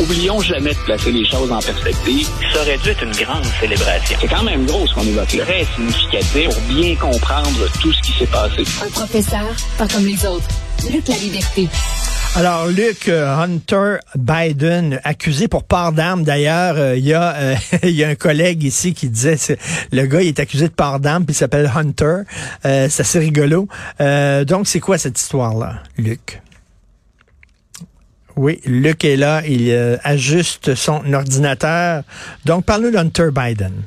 Oublions jamais de placer les choses en perspective. Ça aurait dû être une grande célébration. C'est quand même gros ce qu'on évoque là. Très significatif pour bien comprendre tout ce qui s'est passé. Un professeur, pas comme les autres. Luc la liberté. Alors, Luc euh, Hunter Biden, accusé pour part d'armes. D'ailleurs, euh, il y, a, euh, il y a un collègue ici qui disait, le gars, il est accusé de part d'armes, puis il s'appelle Hunter. c'est assez rigolo. donc, c'est quoi cette histoire-là, Luc? Oui, Luc est là, il ajuste son ordinateur. Donc, parle-nous d'Hunter Biden.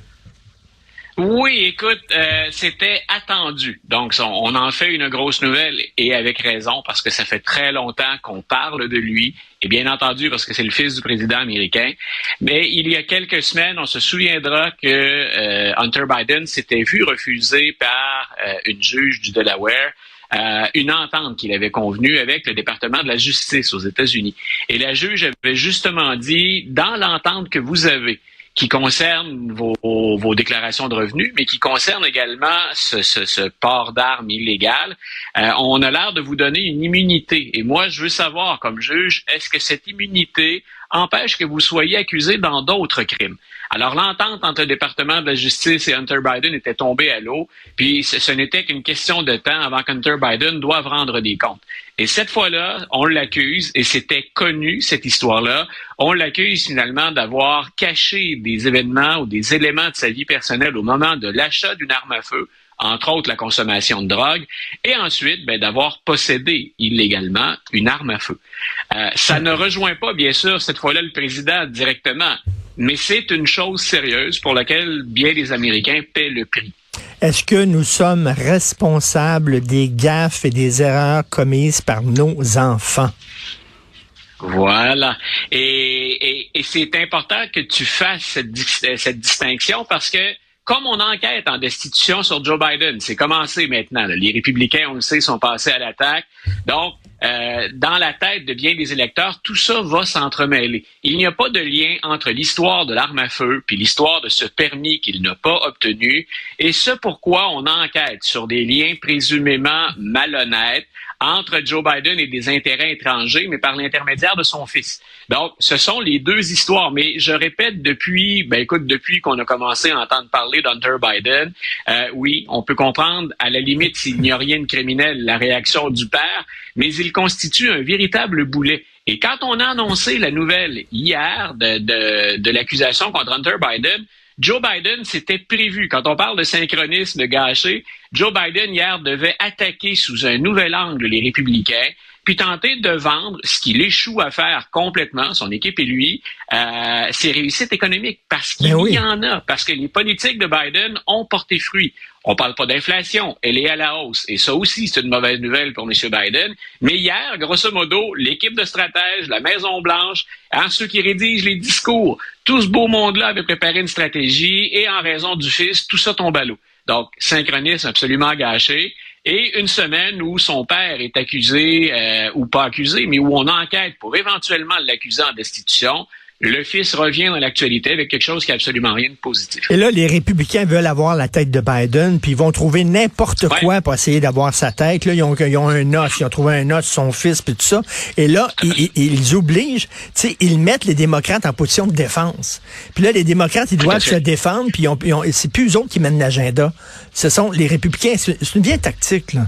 Oui, écoute, euh, c'était attendu. Donc, on, en fait une grosse nouvelle et avec raison parce que ça fait très longtemps qu'on parle de lui et bien entendu parce que c'est le fils du président américain. Mais il y a quelques semaines, on se souviendra que euh, Hunter Biden s'était vu refuser par euh, une juge du Delaware une entente qu'il avait convenue avec le département de la justice aux États-Unis. Et la juge avait justement dit, dans l'entente que vous avez, qui concerne vos, déclarations de revenus, mais qui concerne également ce port d'armes illégal. Euh, on a l'air de vous donner une immunité. Et moi, je veux savoir, comme juge, est-ce que cette immunité empêche que vous soyez accusé dans d'autres crimes? Alors, l'entente entre le département de la justice et Hunter Biden était tombée à l'eau, puis ce, n'était qu'une question de temps avant qu'Hunter Biden doive rendre des comptes. Et cette fois-là, on l'accuse, et c'était connu, cette histoire-là, on l'accuse finalement d'avoir caché des événements ou des éléments de sa vie personnelle au moment de l'achat d'une arme à feu, entre autres la consommation de drogue, et ensuite ben, d'avoir possédé illégalement une arme à feu. Euh, ça ne rejoint pas, bien sûr, cette fois-là, le président directement, mais c'est une chose sérieuse pour laquelle bien des Américains paient le prix. Est-ce que nous sommes responsables des gaffes et des erreurs commises par nos enfants? Voilà. Et, c'est important que tu fasses cette, cette distinction parce que comme on enquête en destitution sur Joe Biden, c'est commencé maintenant. Les républicains, on le sait, sont passés à l'attaque. Donc, euh, dans la tête de bien des électeurs, tout ça va s'entremêler. Il n'y a pas de lien entre l'histoire de l'arme à feu puis l'histoire de ce permis qu'il n'a pas obtenu et ce pourquoi on enquête sur des liens présumément malhonnêtes entre Joe Biden et des intérêts étrangers, mais par l'intermédiaire de son fils. Donc, ce sont les deux histoires. Mais je répète depuis, ben écoute, depuis qu'on a commencé à entendre parler d'Hunter Biden, euh, oui, on peut comprendre à la limite s'il n'y a rien de criminel la réaction du père, mais il constitue un véritable boulet. Et quand on a annoncé la nouvelle hier de, de, de l'accusation contre Hunter Biden, Joe Biden, c'était prévu. Quand on parle de synchronisme gâché, Joe Biden hier devait attaquer sous un nouvel angle les républicains, puis tenter de vendre ce qu'il échoue à faire complètement, son équipe et lui, euh, ses réussites économiques, parce qu'il ben y en a, parce que les politiques de Biden ont porté fruit. On parle pas d'inflation, elle est à la hausse. Et ça aussi, c'est une mauvaise nouvelle pour M. Biden. Mais hier, grosso modo, l'équipe de stratèges, la Maison-Blanche, hein, ceux qui rédigent les discours, tout ce beau monde-là avait préparé une stratégie et en raison du fils, tout ça tombe à l'eau. Donc, synchronisme absolument gâché. Et une semaine où son père est accusé, euh, ou pas accusé, mais où on enquête pour éventuellement l'accuser en destitution, le fils revient dans l'actualité avec quelque chose qui n'a absolument rien de positif. Et là, les républicains veulent avoir la tête de Biden, puis ils vont trouver n'importe quoi pour essayer d'avoir sa tête. Là, ils ont, ils ont un os, ils ont trouvé un os, son fils, puis tout ça. Et là, ils, ils, obligent, tu sais, ils mettent les démocrates en position de défense. Puis là, les démocrates, ils doivent se défendre, puis ils ont, c'est plus eux autres qui mènent l'agenda. Ce sont les républicains. C'est une vieille tactique, là.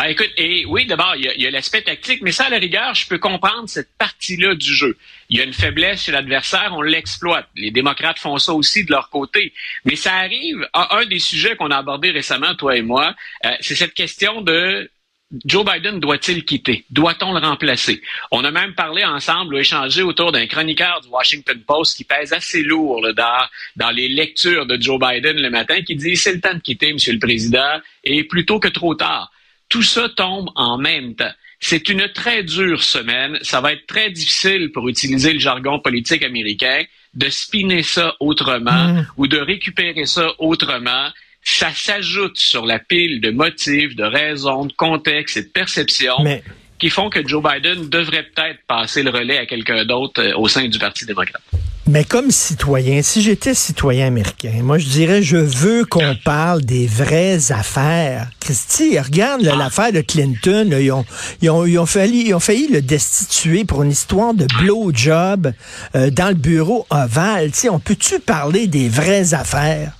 Ah, écoute, et oui, d'abord, il y a, l'aspect tactique, mais ça, à la rigueur, je peux comprendre cette partie-là du jeu. Il y a une faiblesse chez l'adversaire, on l'exploite. Les démocrates font ça aussi de leur côté. Mais ça arrive à un des sujets qu'on a abordé récemment, toi et moi, euh, c'est cette question de Joe Biden doit-il quitter? Doit-on le remplacer? On a même parlé ensemble ou échangé autour d'un chroniqueur du Washington Post qui pèse assez lourd là, dans, dans les lectures de Joe Biden le matin, qui dit c'est le temps de quitter, Monsieur le Président, et plutôt que trop tard. Tout ça tombe en même temps. C'est une très dure semaine. Ça va être très difficile, pour utiliser le jargon politique américain, de spinner ça autrement mmh. ou de récupérer ça autrement. Ça s'ajoute sur la pile de motifs, de raisons, de contextes et de perceptions qui font que Joe Biden devrait peut-être passer le relais à quelqu'un d'autre euh, au sein du Parti démocrate. Mais comme citoyen, si j'étais citoyen américain, moi je dirais je veux qu'on parle des vraies affaires. Christy, regarde Ah. l'affaire de Clinton, là, ils, ont, ils, ont, ils, ont failli, ils ont failli le destituer pour une histoire de blowjob euh, dans le bureau ovale. Tu sais, on peut-tu parler des vraies affaires?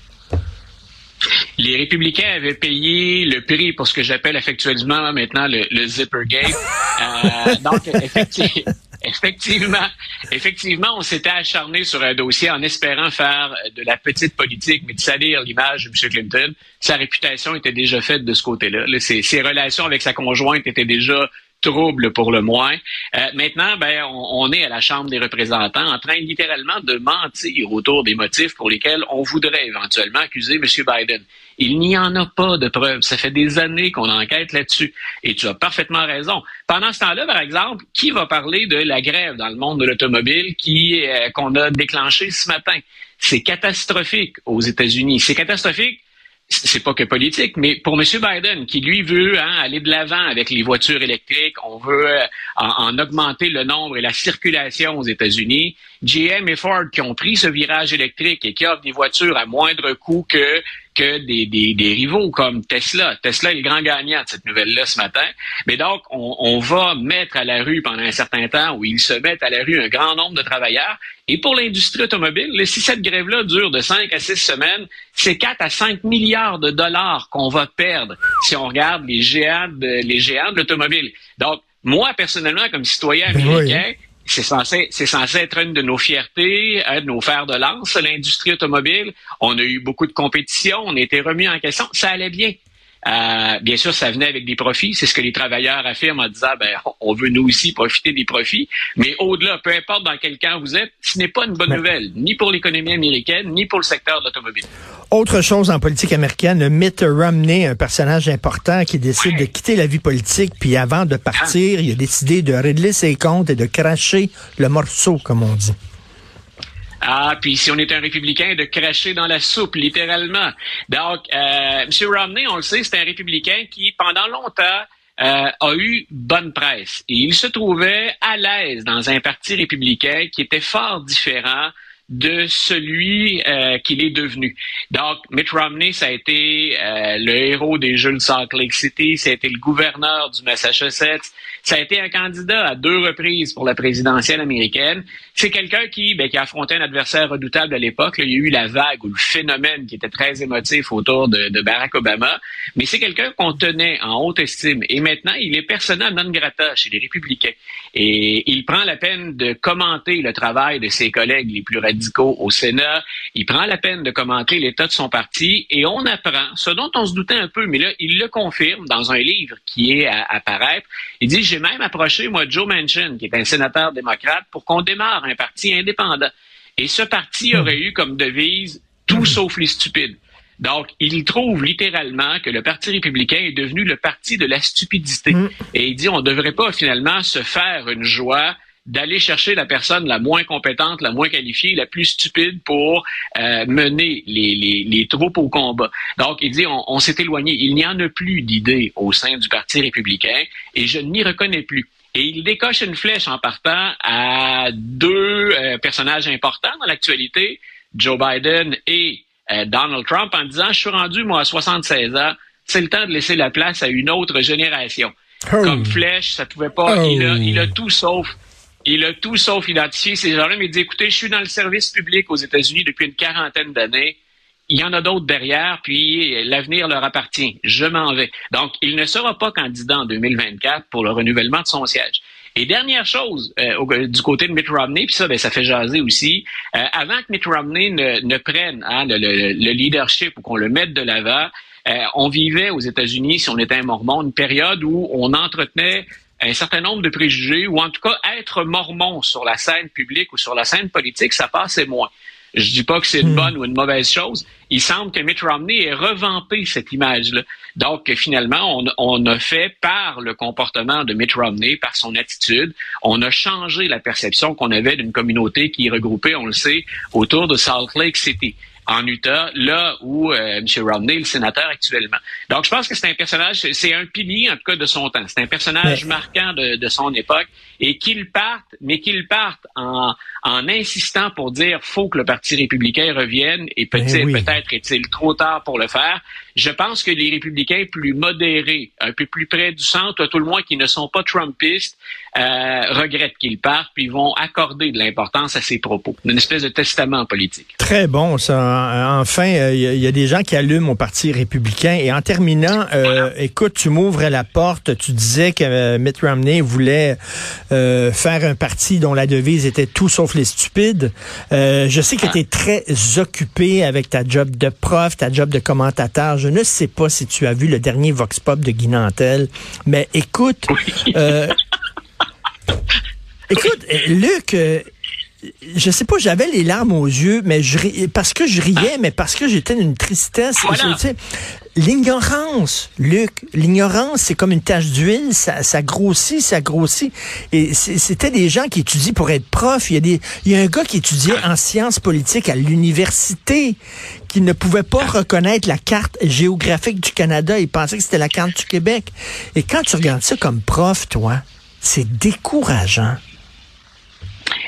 Les républicains avaient payé le prix pour ce que j'appelle affectueusement maintenant le, le Zippergate. Euh, donc, effecti- effectivement, effectivement, on s'était acharné sur un dossier en espérant faire de la petite politique, mais de salir l'image de M. Clinton. Sa réputation était déjà faite de ce côté-là. Là, ses, ses relations avec sa conjointe étaient déjà troubles pour le moins. Euh, maintenant, ben, on, on est à la Chambre des représentants en train littéralement de mentir autour des motifs pour lesquels on voudrait éventuellement accuser M. Biden. Il n'y en a pas de preuves. Ça fait des années qu'on enquête là-dessus. Et tu as parfaitement raison. Pendant ce temps-là, par exemple, qui va parler de la grève dans le monde de l'automobile qui euh, qu'on a déclenchée ce matin? C'est catastrophique aux États-Unis. C'est catastrophique c'est pas que politique, mais pour M. Biden, qui lui veut hein, aller de l'avant avec les voitures électriques, on veut euh, en, en, augmenter le nombre et la circulation aux États-Unis. GM et Ford qui ont pris ce virage électrique et qui offrent des voitures à moindre coût que que des, des, des, rivaux comme Tesla. Tesla est le grand gagnant de cette nouvelle-là ce matin. Mais donc, on, on, va mettre à la rue pendant un certain temps, où ils se mettent à la rue un grand nombre de travailleurs. Et pour l'industrie automobile, si cette grève-là dure de 5 à 6 semaines, c'est 4 à 5 milliards de dollars qu'on va perdre si on regarde les géants de, les géants de l'automobile. Donc, moi, personnellement, comme citoyen Ben américain, oui. C'est censé, c'est censé être une de nos fiertés, un de nos fers de lance, l'industrie automobile. On a eu beaucoup de compétition, on a été remis en question, ça allait bien. Euh, bien sûr, ça venait avec des profits. C'est ce que les travailleurs affirment en disant, ben, on veut nous aussi profiter des profits. Mais au-delà, peu importe dans quel camp vous êtes, ce n'est pas une bonne nouvelle, ni pour l'économie américaine, ni pour le secteur de l'automobile. Autre chose en politique américaine, Mitt Romney, un personnage important qui décide Ouais. de quitter la vie politique, puis avant de partir, il a décidé de régler ses comptes et de cracher le morceau, comme on dit. Ah, puis si on est un républicain, de cracher dans la soupe, littéralement. Donc, euh, M. Romney, on le sait, c'est un républicain qui, pendant longtemps, euh, a eu bonne presse. Et il se trouvait à l'aise dans un parti républicain qui était fort différent de celui euh, qu'il est devenu. Donc, Mitt Romney, ça a été euh, le héros des Jeux de Salt Lake City, ça a été le gouverneur du Massachusetts, ça a été un candidat à deux reprises pour la présidentielle américaine. C'est quelqu'un qui, ben, qui a affronté un adversaire redoutable à l'époque. Il y a eu la vague ou le phénomène qui était très émotif autour de, de Barack Obama, mais c'est quelqu'un qu'on tenait en haute estime. Et maintenant, il est persona non grata chez les républicains. Et il prend la peine de commenter le travail de ses collègues les plus radicaux au Sénat. Il prend la peine de commenter l'état de son parti. Et on apprend, ce dont on se doutait un peu, mais là, il le confirme dans un livre qui est à, à paraître. Il dit, j'ai même approché, moi, Joe Manchin, qui est un sénateur démocrate, pour qu'on démarre un parti indépendant. Et ce parti aurait eu comme devise tout sauf les stupides. Donc, il trouve littéralement que le Parti républicain est devenu le parti de la stupidité. Et il dit, on ne devrait pas finalement se faire une joie d'aller chercher la personne la moins compétente, la moins qualifiée, la plus stupide pour euh, mener les, les, les troupes au combat. Donc, il dit, on, on s'est éloigné. Il n'y en a plus d'idées au sein du Parti républicain et je n'y reconnais plus. Et il décoche une flèche en partant à deux euh, personnages importants dans l'actualité, Joe Biden et euh, Donald Trump, en disant, je suis rendu, moi, à 76 ans, c'est le temps de laisser la place à une autre génération. Oh. Comme flèche, ça pouvait pas, Oh. il, a, il a tout sauf il a tout sauf identifié ces gens-là, mais il dit, écoutez, je suis dans le service public aux États-Unis depuis une quarantaine d'années. Il y en a d'autres derrière, puis l'avenir leur appartient. Je m'en vais. Donc, il ne sera pas candidat en 2024 pour le renouvellement de son siège. Et dernière chose, euh, du côté de Mitt Romney, puis ça, ben, ça fait jaser aussi, euh, avant que Mitt Romney ne, ne prenne hein, le leadership ou qu'on le mette de l'avant, euh, on vivait aux États-Unis, si on était un mormon, une période où on entretenait un certain nombre de préjugés, ou en tout cas être mormon sur la scène publique ou sur la scène politique, ça passait moins. Je dis pas que c'est une bonne ou une mauvaise chose. Il semble que Mitt Romney ait revampé cette image-là. Donc, finalement, on, on a fait par le comportement de Mitt Romney, par son attitude, on a changé la perception qu'on avait d'une communauté qui est regroupée, on le sait, autour de Salt Lake City. En Utah, là où euh, M. Romney est le sénateur actuellement. Donc, je pense que c'est un personnage, c'est un pilier, en tout cas, de son temps. C'est un personnage marquant de, de, son époque. Et qu'il parte, mais qu'il parte en, en insistant pour dire faut que le Parti républicain revienne et ben peut-être peut-être est-il trop tard pour le faire. Je pense que les républicains plus modérés, un peu plus près du centre, tout le moins qui ne sont pas trumpistes, euh, regrettent qu'ils partent puis vont accorder de l'importance à ses propos. Une espèce de testament politique. Très bon, ça. Enfin, euh, il y, a des gens qui allument au Parti républicain. Et en terminant, euh, écoute, tu m'ouvres la porte. Tu disais que Mitt Romney voulait faire un parti dont la devise était tout sauf les stupides. je sais que tu es très occupé avec ta job de prof, ta job de commentateur. Je ne sais pas si tu as vu le dernier Vox Pop de Guy Nantel, mais écoute, écoute, Luc, je sais pas, j'avais les larmes aux yeux, mais je parce que je riais, mais parce que j'étais d'une tristesse. L'ignorance, Luc, l'ignorance, c'est comme une tache d'huile, ça, ça, grossit, ça grossit. Et c'était des gens qui étudient pour être prof. Il y a des, il y a un gars qui étudiait en sciences politiques à l'université, qui ne pouvait pas reconnaître la carte géographique du Canada. Il pensait que c'était la carte du Québec. Et quand tu regardes ça comme prof, toi, c'est décourageant.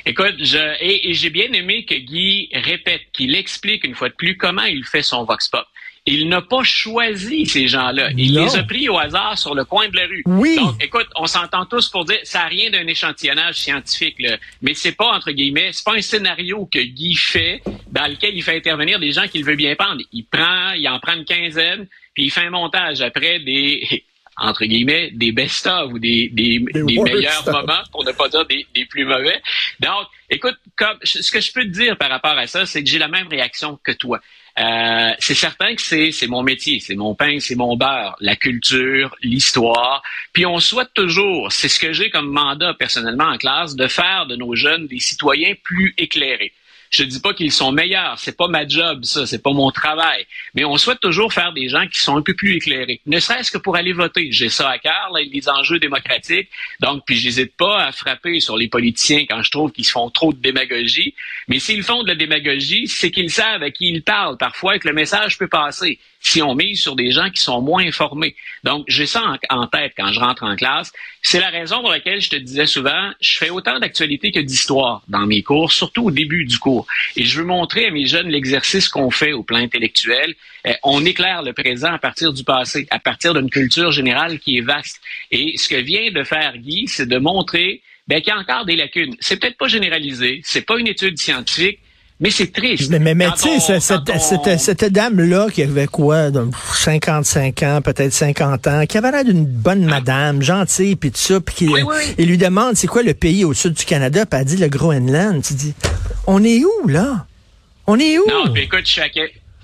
Écoute, je, et, j'ai bien aimé que Guy répète, qu'il explique une fois de plus comment il fait son vox pop. Il n'a pas choisi ces gens-là. Il les a pris au hasard sur le coin de la rue. Oui. Donc, écoute, on s'entend tous pour dire, ça n'a rien d'un échantillonnage scientifique, là. mais c'est pas entre guillemets, c'est pas un scénario que Guy fait dans lequel il fait intervenir des gens qu'il veut bien prendre. Il prend, il en prend une quinzaine, puis il fait un montage après des entre guillemets, des best-of ou des, des, meilleurs moments, pour ne pas dire des, des, plus mauvais. Donc, écoute, comme, ce que je peux te dire par rapport à ça, c'est que j'ai la même réaction que toi. Euh, c'est certain que c'est, c'est mon métier, c'est mon pain, c'est mon beurre, la culture, l'histoire. Puis on souhaite toujours, c'est ce que j'ai comme mandat personnellement en classe, de faire de nos jeunes des citoyens plus éclairés. Je dis pas qu'ils sont meilleurs, c'est pas ma job, ça, c'est pas mon travail. Mais on souhaite toujours faire des gens qui sont un peu plus éclairés, ne serait-ce que pour aller voter. J'ai ça à cœur, là, les enjeux démocratiques. Donc, puis j'hésite pas à frapper sur les politiciens quand je trouve qu'ils font trop de démagogie. Mais s'ils font de la démagogie, c'est qu'ils savent à qui ils parlent parfois et que le message peut passer si on mise sur des gens qui sont moins informés. Donc, j'ai ça en, tête quand je rentre en classe. C'est la raison pour laquelle je te disais souvent, je fais autant d'actualité que d'histoire dans mes cours, surtout au début du cours. Et je veux montrer à mes jeunes l'exercice qu'on fait au plan intellectuel. Eh, on éclaire le présent à partir du passé, à partir d'une culture générale qui est vaste. Et ce que vient de faire Guy, c'est de montrer ben, qu'il y a encore des lacunes. C'est peut-être pas généralisé, c'est pas une étude scientifique, mais c'est triste. Mais, mais, tu sais, cette, cette, dame-là qui avait quoi, 55 ans, peut-être 50 ans, qui avait l'air d'une bonne ah. madame, gentille, puis tout ça, puis qui il lui demande c'est quoi le pays au sud du Canada, puis elle dit le Groenland. Tu dis, on est où, là? On est où? Non, puis écoute, je suis à,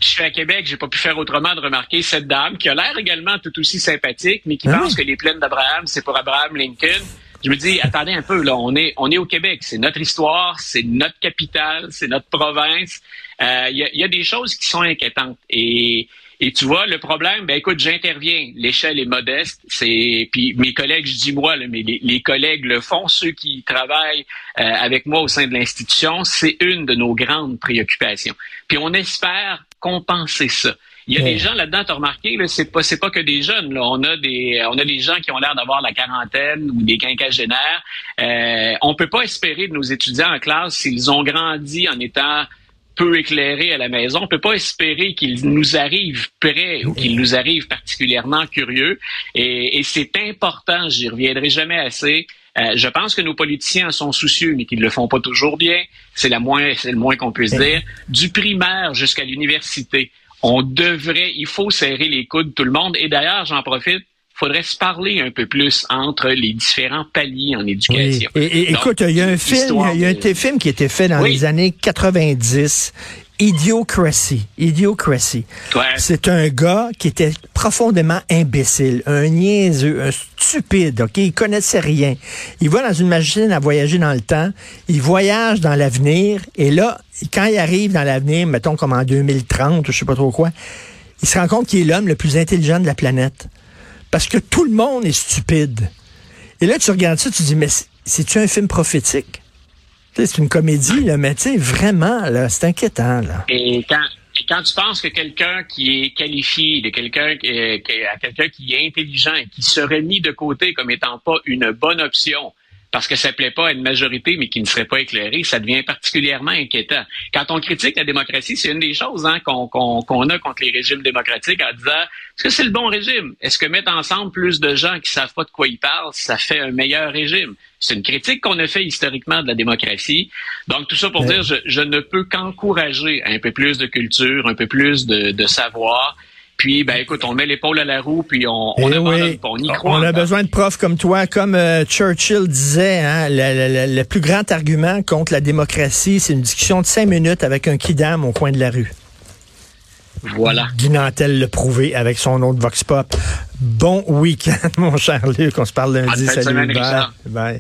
je suis à Québec, j'ai pas pu faire autrement de remarquer cette dame qui a l'air également tout aussi sympathique, mais qui ah pense que les plaines d'Abraham, c'est pour Abraham Lincoln je me dis, attendez un peu, on est, on est au Québec, c'est notre histoire, c'est notre capitale, c'est notre province. Il euh, y, a, y, a, des choses qui sont inquiétantes. Et, et tu vois, le problème, ben écoute, j'interviens. L'échelle est modeste. C'est puis mes collègues, je dis moi, mais les, collègues le font, ceux qui travaillent euh, avec moi au sein de l'institution, c'est une de nos grandes préoccupations. Puis on espère compenser ça. Il y a des gens là-dedans, tu as remarqué, là, c'est pas c'est pas que des jeunes. Là. On a des on a des gens qui ont l'air d'avoir la quarantaine ou des quinquagénaires. Euh, on peut pas espérer de nos étudiants en classe s'ils ont grandi en étant peu éclairés à la maison. On peut pas espérer qu'ils nous arrivent prêts ou qu'ils nous arrivent particulièrement curieux. Et, et c'est important, j'y reviendrai jamais assez. Euh, je pense que nos politiciens sont soucieux, mais qu'ils le font pas toujours bien. C'est la moins, c'est le moins qu'on puisse dire. Du primaire jusqu'à l'université on devrait, il faut serrer les coudes tout le monde. Et d'ailleurs, j'en profite, il faudrait se parler un peu plus entre les différents paliers en éducation. Et, écoute, il y a un film, il y a un film qui a été fait dans les années 90. Idiocracy. Idiocracy. C'est un gars qui était profondément imbécile, un niaiseux, un stupide, OK? Il connaissait rien. Il va dans une machine à voyager dans le temps, il voyage dans l'avenir, et là, quand il arrive dans l'avenir, mettons comme en 2030, je sais pas trop quoi, il se rend compte qu'il est l'homme le plus intelligent de la planète. Parce que tout le monde est stupide. Et là, tu regardes ça, tu dis, mais c'est-tu un film prophétique? C'est une comédie, là, mais vraiment, c'est inquiétant. Là. Et quand, quand tu penses que quelqu'un qui est qualifié, de quelqu'un qui, quelqu'un qui est intelligent qui serait mis de côté comme étant pas une bonne option, parce que ça plaît pas à une majorité, mais qui ne serait pas éclairée, ça devient particulièrement inquiétant. Quand on critique la démocratie, c'est une des choses hein, qu'on a contre les régimes démocratiques en disant est-ce que c'est le bon régime? Est-ce que mettre ensemble plus de gens qui savent pas de quoi ils parlent, ça fait un meilleur régime? C'est une critique qu'on a fait historiquement de la démocratie. Donc, tout ça pour dire, je, ne peux qu'encourager un peu plus de culture, un peu plus de, de savoir puis, ben écoute, on met l'épaule à la roue, puis on, on, eh on y croit. On a besoin de profs comme toi. Comme euh, Churchill disait, hein, le, plus grand argument contre la démocratie, c'est une discussion de cinq minutes avec un kidam au coin de la rue. Voilà. Guy Nantel le prouvé avec son autre Vox Pop. Bon week-end, mon cher Luc. On se parle lundi. Salut, bye. bye.